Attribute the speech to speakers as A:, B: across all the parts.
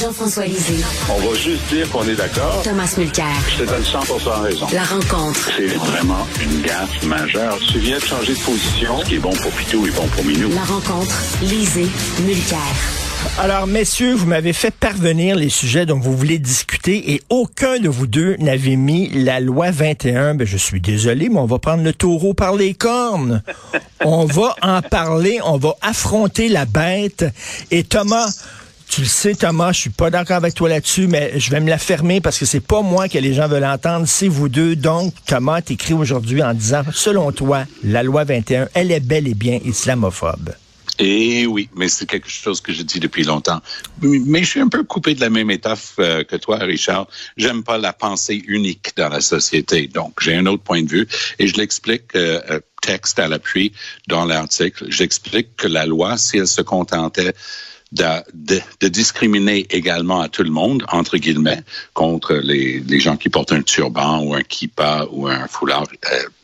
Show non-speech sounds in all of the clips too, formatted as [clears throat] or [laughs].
A: Jean-François Lisée.
B: On va juste dire qu'on est d'accord.
A: Thomas Mulcair.
B: Je te donne 100 raison.
A: La rencontre.
B: C'est vraiment une gaffe majeure. Tu viens de changer de position. Ce qui est bon pour Pitou est bon pour Minou.
A: La rencontre. Lisée. Mulcair.
C: Alors, messieurs, vous m'avez fait parvenir les sujets dont vous voulez discuter et aucun de vous deux n'avait mis la loi 21. Ben, je suis désolé, mais on va prendre le taureau par les cornes. [laughs] on va en parler, on va affronter la bête. Et Thomas, tu le sais, Thomas, je suis pas d'accord avec toi là-dessus, mais je vais me la fermer parce que c'est pas moi que les gens veulent entendre, c'est vous deux. Donc, Thomas t'écris aujourd'hui en disant, selon toi, la loi 21, elle est bel et bien islamophobe.
D: Eh oui, mais c'est quelque chose que je dis depuis longtemps. Mais je suis un peu coupé de la même étoffe euh, que toi, Richard. J'aime pas la pensée unique dans la société. Donc, j'ai un autre point de vue et je l'explique euh, euh, texte à l'appui dans l'article. J'explique que la loi, si elle se contentait de, de, de, discriminer également à tout le monde, entre guillemets, contre les, les gens qui portent un turban ou un kippa ou un foulard,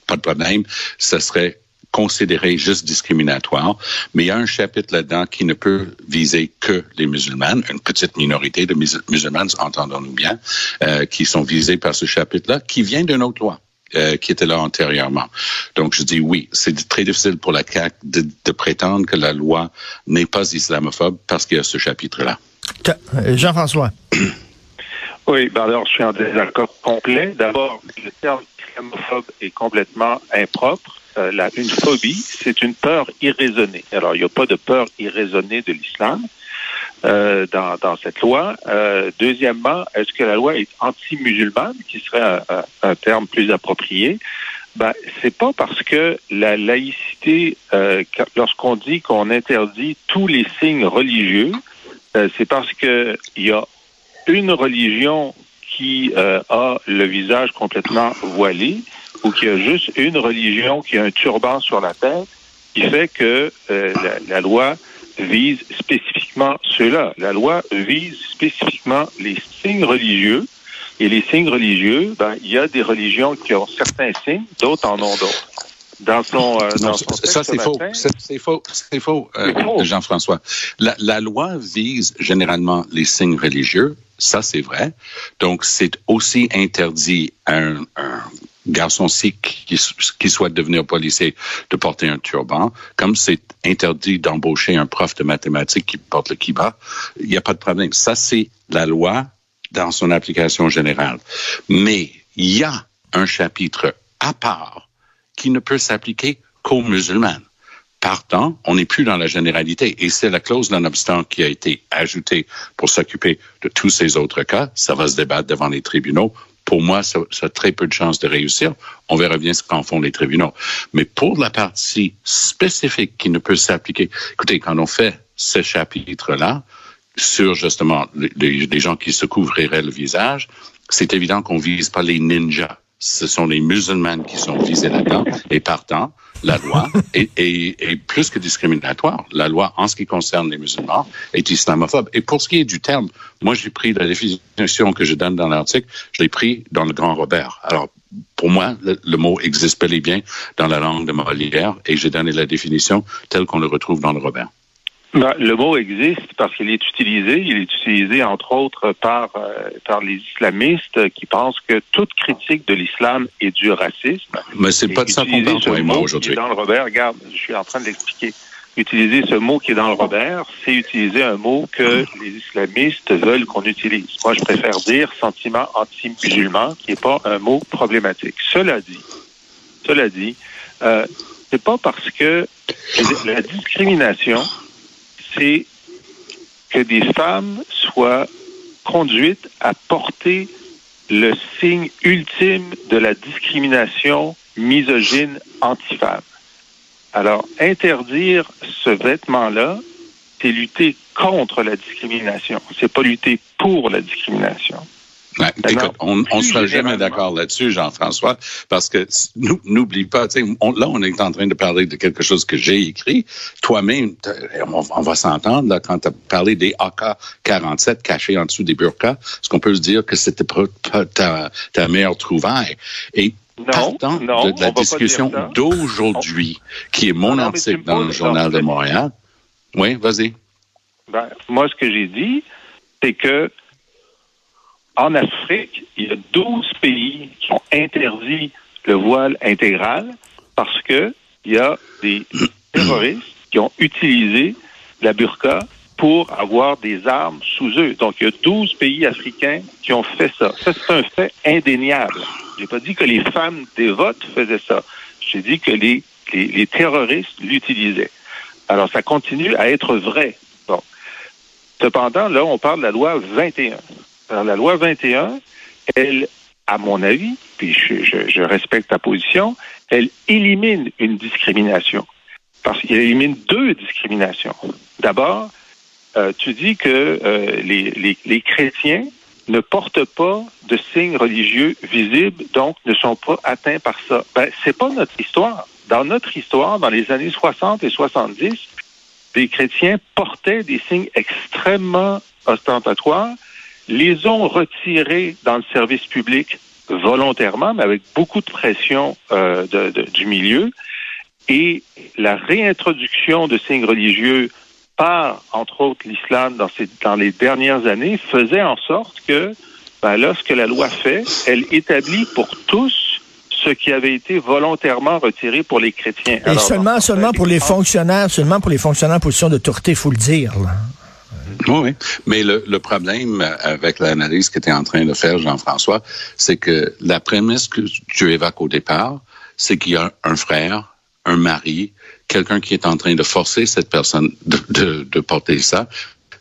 D: pas de problème, ce serait considéré juste discriminatoire, mais il y a un chapitre là-dedans qui ne peut viser que les musulmanes, une petite minorité de musulmanes, entendons-nous bien, euh, qui sont visés par ce chapitre-là, qui vient d'une autre loi. Euh, qui était là antérieurement. Donc, je dis oui, c'est très difficile pour la CAQ de, de prétendre que la loi n'est pas islamophobe parce qu'il y a ce chapitre-là.
C: Euh, Jean-François. [clears throat]
E: Oui, ben alors je suis en désaccord complet. D'abord, le terme islamophobe est complètement impropre. Euh, la, une phobie, c'est une peur irraisonnée. Alors, il n'y a pas de peur irraisonnée de l'islam euh, dans, cette loi. Euh, deuxièmement, est-ce que la loi est anti-musulmane, qui serait un, terme plus approprié? Ben, c'est pas parce que la laïcité, euh, lorsqu'on dit qu'on interdit tous les signes religieux, c'est parce que il y a une religion qui a le visage complètement voilé ou qu'il y a juste une religion qui a un turban sur la tête, qui fait que la, la, loi vise spécifiquement cela. La loi vise spécifiquement les signes religieux. Et les signes religieux, ben, il y a des religions qui ont certains signes, d'autres en ont d'autres. Dans son, euh,
D: non, ça c'est faux. C'est faux. C'est faux, euh, Jean-François. La, la loi vise généralement les signes religieux. Ça c'est vrai. Donc c'est aussi interdit à un, un garçon sikh qui, qui souhaite devenir policier de porter un turban, comme c'est interdit d'embaucher un prof de mathématiques qui porte le kiba, il n'y a pas de problème. Ça, c'est la loi dans son application générale. Mais il y a un chapitre à part qui ne peut s'appliquer qu'aux musulmans. Partant, on n'est plus dans la généralité. Et c'est la clause d'un obstant qui a été ajoutée pour s'occuper de tous ces autres cas. Ça va se débattre devant les tribunaux pour moi, ça, ça, a très peu de chances de réussir. On verra bien ce qu'en font les tribunaux. Mais pour la partie spécifique qui ne peut s'appliquer, écoutez, quand on fait ce chapitre-là, sur justement les, gens qui se couvriraient le visage, c'est évident qu'on vise pas les ninjas. Ce sont les musulmans qui sont visés là-dedans. Et partant, la loi [laughs] est, est, est, plus que discriminatoire. La loi, en ce qui concerne les musulmans, est islamophobe. Et pour ce qui est du terme, moi, j'ai pris la définition que je donne dans l'article, je l'ai pris dans le Grand Robert. Alors, pour moi, le, le, mot existe bel et bien dans la langue de Molière et j'ai donné la définition telle qu'on le retrouve dans le Robert.
E: Ben, le mot existe parce qu'il est utilisé. Il est utilisé, entre autres, par, euh, par les islamistes qui pensent que toute critique de l'islam est du racisme.
D: Mais c'est pas de ça qu'on parle, toi et moi, aujourd'hui.
E: Dans le Robert, regarde, je suis en train de l'expliquer. Utiliser ce mot qui est dans le Robert, c'est utiliser un mot que les islamistes veulent qu'on utilise. Moi, je préfère dire sentiment anti-musulman, qui n'est pas un mot problématique. Cela dit, cela dit, euh, c'est pas parce que la discrimination c'est que des femmes soient conduites à porter le signe ultime de la discrimination misogyne anti-femme. Alors, interdire ce vêtement-là, c'est lutter contre la discrimination. C'est pas lutter pour la discrimination.
D: Ouais, écoute, on ne sera jamais d'accord là-dessus, Jean-François, parce que n'oublie pas, on, là, on est en train de parler de quelque chose que j'ai écrit. Toi-même, on, on, va s'entendre quand tu as parlé des AK-47 cachés en dessous des burkas, est-ce qu'on peut se dire que c'était pas ta, ta meilleure trouvaille? Et
E: non,
D: partant
E: non,
D: de, de la discussion d'aujourd'hui, qui est mon
E: non,
D: article dans le Journal de Montréal. Oui, vas-y.
E: Ben, moi, ce que j'ai dit, c'est que en Afrique, il y a 12 pays qui ont interdit le voile intégral parce que il y a des terroristes qui ont utilisé la burqa pour avoir des armes sous eux. Donc, il y a 12 pays africains qui ont fait ça. Ça, c'est un fait indéniable. J'ai pas dit que les femmes dévotes faisaient ça. J'ai dit que les, les, les terroristes l'utilisaient. Alors, ça continue à être vrai. Bon. Cependant, là, on parle de la loi 21. La loi 21, elle, à mon avis, puis je, respecte ta position, elle élimine une discrimination. Parce qu'elle élimine deux discriminations. D'abord, euh, tu dis que euh, les, les, chrétiens ne portent pas de signes religieux visibles, donc ne sont pas atteints par ça. Ben, c'est pas notre histoire. Dans notre histoire, dans les années 60 et 70, les chrétiens portaient des signes extrêmement ostentatoires, les ont retirés dans le service public volontairement, mais avec beaucoup de pression euh, de, de, du milieu. Et la réintroduction de signes religieux par, entre autres, l'islam dans, ces, dans les dernières années faisait en sorte que, ben là, ce que la loi fait, elle établit pour tous ce qui avait été volontairement retiré pour les chrétiens.
C: Et Alors, seulement, seulement pour les fonctionnaires, seulement pour les fonctionnaires en position d'autorité, il faut le dire. Là.
D: Oui, oui. Mais le, problème avec l'analyse que tu es en train de faire, Jean-François, c'est que la prémisse que tu évoques au départ, c'est qu'il y a un frère, un mari, quelqu'un qui est en train de forcer cette personne de porter ça.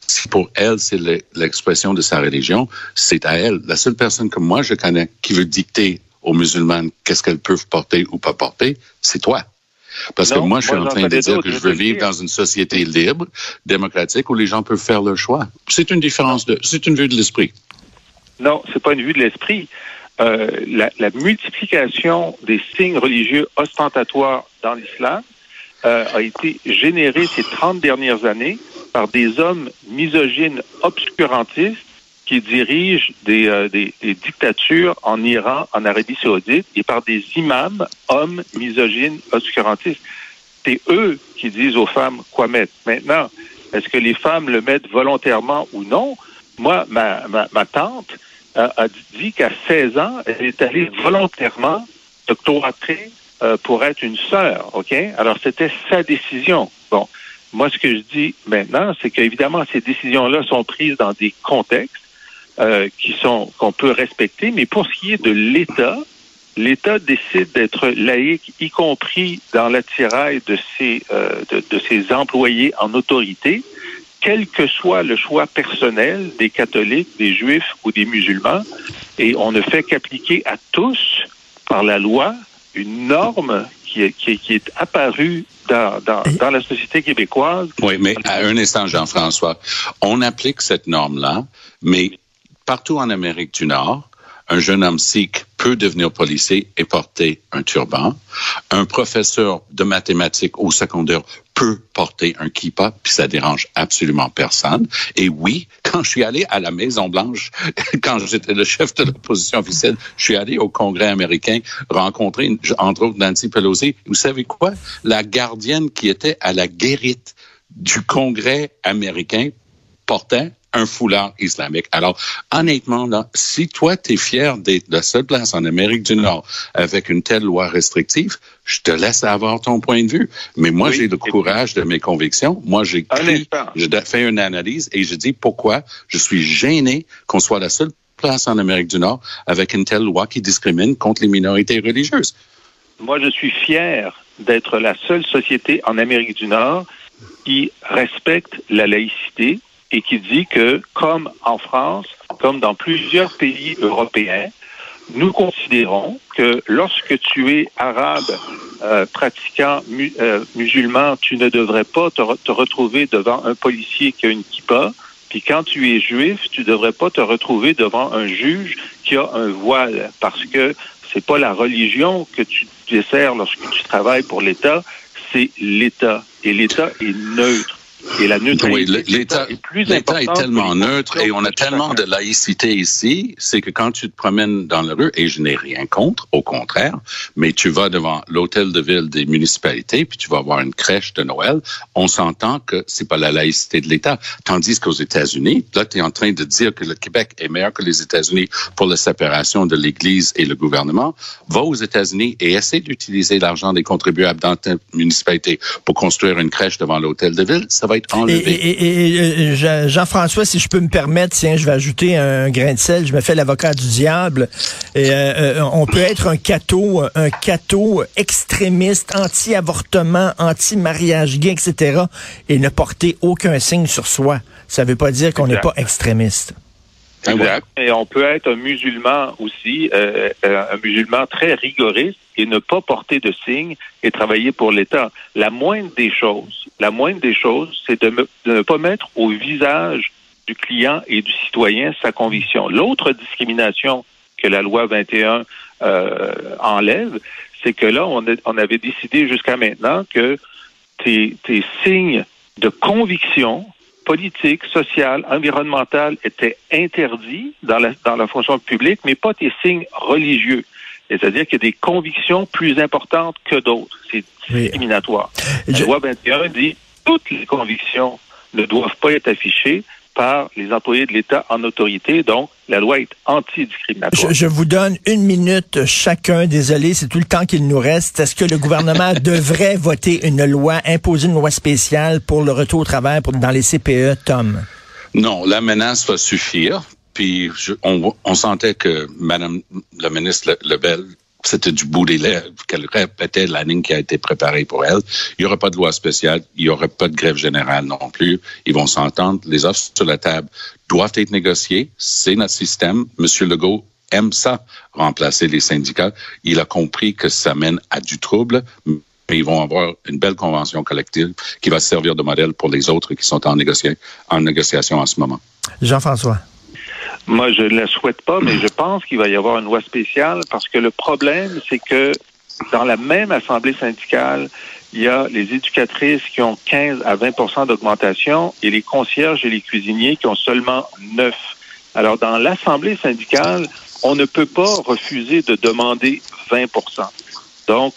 D: Si pour elle, c'est l'expression de sa religion, c'est à elle. La seule personne que moi je connais qui veut dicter aux musulmanes qu'est-ce qu'elles peuvent porter ou pas porter, c'est toi. Parce non, que moi, je suis moi, en train de dire que je veux vivre dans une société libre, démocratique, où les gens peuvent faire leur choix. C'est une différence de, c'est une vue de l'esprit.
E: Non, c'est pas une vue de l'esprit. Euh, la, la, multiplication des signes religieux ostentatoires dans l'islam euh, a été générée ces 30 dernières années par des hommes misogynes obscurantistes qui dirigent des, euh, des, dictatures en Iran, en Arabie saoudite, et par des imams, hommes misogynes, obscurantistes. C'est eux qui disent aux femmes quoi mettre. Maintenant, est-ce que les femmes le mettent volontairement ou non? Moi, ma, ma, tante a, a dit qu'à 16 ans, elle est allée volontairement se cloîtrer euh, pour être une sœur, OK? Alors, c'était sa décision. Bon, moi, ce que je dis maintenant, c'est qu'évidemment, ces décisions-là sont prises dans des contextes euh, qui sont qu'on peut respecter, mais pour ce qui est de l'État, l'État décide d'être laïque, y compris dans l'attirail de ses euh, de, de, ses employés en autorité, quel que soit le choix personnel des catholiques, des juifs ou des musulmans, et on ne fait qu'appliquer à tous par la loi une norme qui est, qui est, qui est apparue dans, dans, dans, la société québécoise.
D: Oui, mais à un instant, Jean-François, on applique cette norme-là, mais partout en Amérique du Nord, un jeune homme sikh peut devenir policier et porter un turban. Un professeur de mathématiques au secondaire peut porter un kippa, puis ça dérange absolument personne. Et oui, quand je suis allé à la Maison Blanche, [laughs] quand j'étais le chef de l'opposition officielle, je suis allé au Congrès américain rencontrer, entre autres, Nancy Pelosi. Vous savez quoi? La gardienne qui était à la guérite du Congrès américain portait un foulard islamique. Alors, honnêtement, là, si toi, tu es fier d'être la seule place en Amérique du Nord avec une telle loi restrictive, je te laisse avoir ton point de vue. Mais moi, oui, j'ai le courage de mes convictions. Moi, j'ai je fait une analyse et je dis pourquoi je suis gêné qu'on soit la seule place en Amérique du Nord avec une telle loi qui discrimine contre les minorités religieuses.
E: Moi, je suis fier d'être la seule société en Amérique du Nord qui respecte la laïcité, et qui dit que, comme en France, comme dans plusieurs pays européens, nous considérons que lorsque tu es arabe, euh, pratiquant euh, musulman, tu ne devrais pas te, retrouver devant un policier qui a une kippa. Puis quand tu es juif, tu ne devrais pas te retrouver devant un juge qui a un voile, parce que c'est pas la religion que tu desserres lorsque tu travailles pour l'État, c'est l'État. Et l'État est neutre. Et la neutralité
D: oui, l'État
E: est plus
D: L'État est tellement neutre et on a tellement de laïcité ici, c'est que quand tu te promènes dans la rue, et je n'ai rien contre, au contraire, mais tu vas devant l'hôtel de ville des municipalités, puis tu vas voir une crèche de Noël, on s'entend que c'est pas la laïcité de l'État. Tandis qu'aux États-Unis, là, tu es en train de dire que le Québec est meilleur que les États-Unis pour la séparation de l'Église et le gouvernement. Va aux États-Unis et essaie d'utiliser l'argent des contribuables dans ta municipalité pour construire une crèche devant l'hôtel de ville. Ça va être enlevé.
C: Et, et, et Jean-François, si je peux me permettre, tiens, je vais ajouter un grain de sel. Je me fais l'avocat du diable. Et, euh, euh, on peut être un cateau, un cateau extrémiste, anti-avortement, anti-mariage gay, etc., et ne porter aucun signe sur soi. Ça ne veut pas dire qu'on n'est pas extrémiste.
E: Exact. Et on peut être un musulman aussi, euh, euh, un musulman très rigoriste et ne pas porter de signes et travailler pour l'État. La moindre des choses, la moindre des choses, c'est de, ne pas mettre au visage du client et du citoyen sa conviction. L'autre discrimination que la loi 21 euh, enlève, c'est que là, on, avait décidé jusqu'à maintenant que tes signes de conviction politique, sociale, environnementale étaient interdits dans la, dans la fonction publique, mais pas tes signes religieux. C'est-à-dire qu'il y a des convictions plus importantes que d'autres. C'est discriminatoire. La loi 21 dit toutes les convictions ne doivent pas être affichées par les employés de l'État en autorité. Donc, la loi est antidiscriminatoire.
C: Je, je vous donne une minute chacun. Désolé, c'est tout le temps qu'il nous reste. Est-ce que le gouvernement [laughs] devrait voter une loi, imposer une loi spéciale pour le retour au travail pour, dans les CPE, Tom?
D: Non, la menace va suffire. Puis je, on, on, sentait que Madame la ministre Lebel c'était du bout des lèvres qu'elle répétait la ligne qui a été préparée pour elle. Il n'y aura pas de loi spéciale, il n'y aura pas de grève générale non plus. Ils vont s'entendre. Les offres sur la table doivent être négociées. C'est notre système. Monsieur Legault aime ça, remplacer les syndicats. Il a compris que ça mène à du trouble, mais ils vont avoir une belle convention collective qui va servir de modèle pour les autres qui sont en, négociation en négociation en ce moment.
C: Jean-François.
E: Moi, je ne la souhaite pas, mais je pense qu'il va y avoir une loi spéciale parce que le problème, c'est que dans la même assemblée syndicale, il y a les éducatrices qui ont 15 à 20% d'augmentation et les concierges et les cuisiniers qui ont seulement 9. Alors, dans l'assemblée syndicale, on ne peut pas refuser de demander 20% Donc,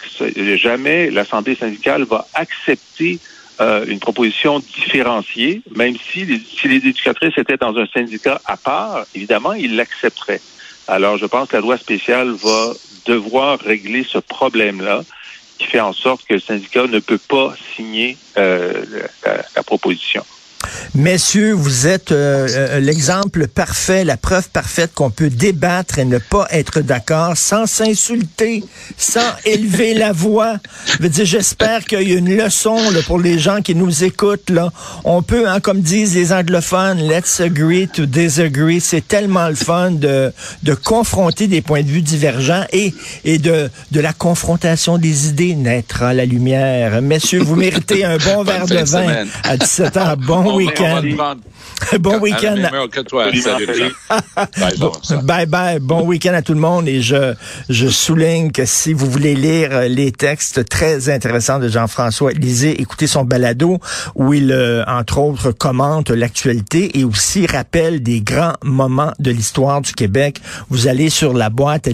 E: jamais l'assemblée syndicale va accepter euh, une proposition différenciée, même si les, si les éducatrices étaient dans un syndicat à part, évidemment, ils l'accepteraient. Alors, je pense que la loi spéciale va devoir régler ce problème-là qui fait en sorte que le syndicat ne peut pas signer euh, la, la proposition.
C: Messieurs, vous êtes euh, euh, l'exemple parfait, la preuve parfaite qu'on peut débattre et ne pas être d'accord sans s'insulter, sans [laughs] élever la voix. Je veux dire, j'espère qu'il y a une leçon là, pour les gens qui nous écoutent. Là. On peut, hein, comme disent les anglophones, let's agree to disagree. C'est tellement le fun de, de confronter des points de vue divergents et, et de, de la confrontation des idées naîtra la lumière. Messieurs, vous méritez un bon [laughs] verre de vin à 17 ans. Bon [laughs] week-end. [laughs] Bon week-end. bye bye. Bon week-end à tout le monde. Et je, je souligne que si vous voulez lire les textes très intéressants de Jean-François, lisez, écoutez son balado où il, euh, entre autres, commente l'actualité et aussi rappelle des grands moments de l'histoire du Québec. Vous allez sur la boîte à